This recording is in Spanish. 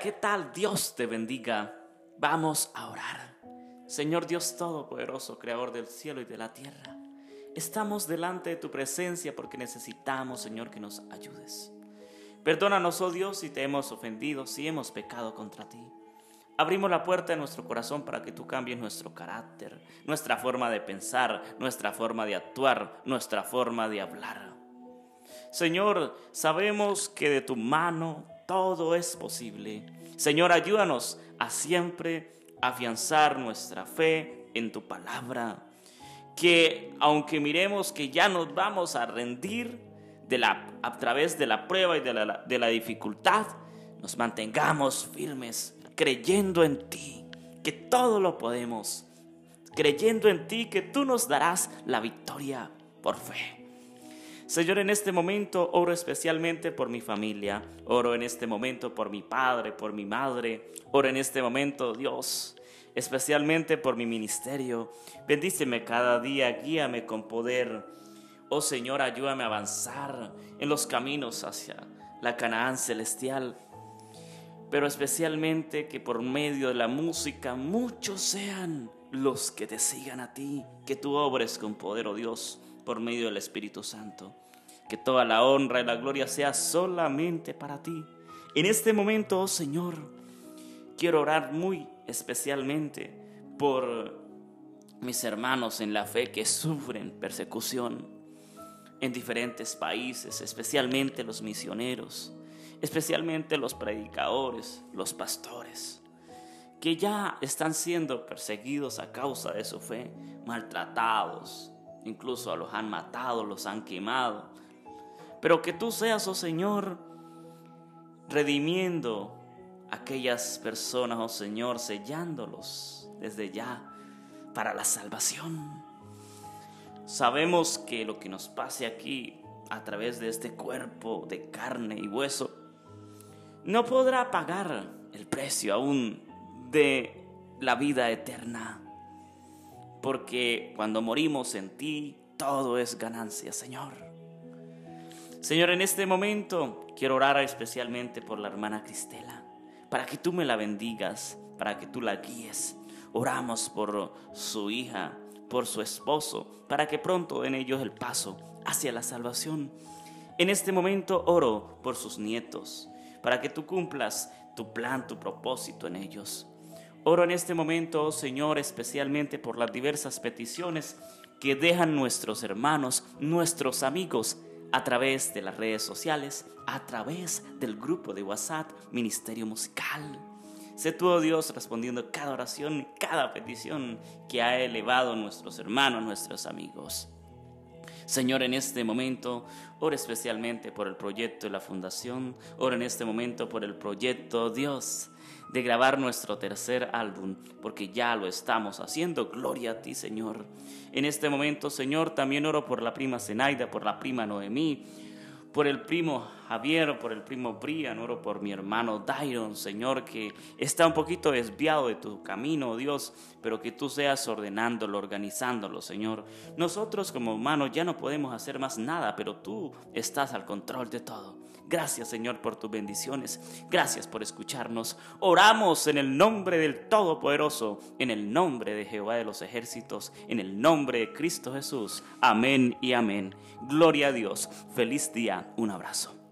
¿qué tal? Dios te bendiga. Vamos a orar. Señor Dios Todopoderoso, Creador del cielo y de la tierra, estamos delante de tu presencia porque necesitamos, Señor, que nos ayudes. Perdónanos, oh Dios, si te hemos ofendido, si hemos pecado contra ti. Abrimos la puerta de nuestro corazón para que tú cambies nuestro carácter, nuestra forma de pensar, nuestra forma de actuar, nuestra forma de hablar. Señor, sabemos que de tu mano todo es posible. Señor, ayúdanos a siempre afianzar nuestra fe en tu palabra. Que aunque miremos que ya nos vamos a rendir de la, a través de la prueba y de la, de la dificultad, nos mantengamos firmes, creyendo en ti, que todo lo podemos, creyendo en ti, que tú nos darás la victoria por fe. Señor, en este momento oro especialmente por mi familia, oro en este momento por mi padre, por mi madre, oro en este momento, Dios, especialmente por mi ministerio. Bendíceme cada día, guíame con poder. Oh Señor, ayúdame a avanzar en los caminos hacia la Canaán celestial. Pero especialmente que por medio de la música muchos sean los que te sigan a ti, que tú obres con poder, oh Dios por medio del Espíritu Santo. Que toda la honra y la gloria sea solamente para ti. En este momento, oh Señor, quiero orar muy especialmente por mis hermanos en la fe que sufren persecución en diferentes países, especialmente los misioneros, especialmente los predicadores, los pastores, que ya están siendo perseguidos a causa de su fe, maltratados, incluso los han matado, los han quemado. Pero que tú seas, oh Señor, redimiendo aquellas personas, oh Señor, sellándolos desde ya para la salvación. Sabemos que lo que nos pase aquí a través de este cuerpo de carne y hueso no podrá pagar el precio aún de la vida eterna porque cuando morimos en ti, todo es ganancia, Señor. Señor, en este momento quiero orar especialmente por la hermana Cristela, para que tú me la bendigas, para que tú la guíes. Oramos por su hija, por su esposo, para que pronto den ellos el paso hacia la salvación. En este momento oro por sus nietos, para que tú cumplas tu plan, tu propósito en ellos. Oro en este momento, Señor, especialmente por las diversas peticiones que dejan nuestros hermanos, nuestros amigos, a través de las redes sociales, a través del grupo de WhatsApp Ministerio Musical. Sé tú, oh Dios, respondiendo cada oración, cada petición que ha elevado nuestros hermanos, nuestros amigos. Señor, en este momento, oro especialmente por el proyecto de la fundación, oro en este momento por el proyecto, Dios, de grabar nuestro tercer álbum, porque ya lo estamos haciendo. Gloria a ti, Señor. En este momento, Señor, también oro por la prima Zenaida, por la prima Noemí, por el primo Javier, por el primo Brian, oro por mi hermano Dairon, Señor, que está un poquito desviado de tu camino, Dios, pero que tú seas ordenándolo, organizándolo, Señor. Nosotros como humanos ya no podemos hacer más nada, pero tú estás al control de todo. Gracias, Señor, por tus bendiciones. Gracias por escucharnos. Oramos en el nombre del Todopoderoso, en el nombre de Jehová de los ejércitos, en el nombre de Cristo Jesús. Amén y amén. Gloria a Dios. Feliz día. Un abrazo.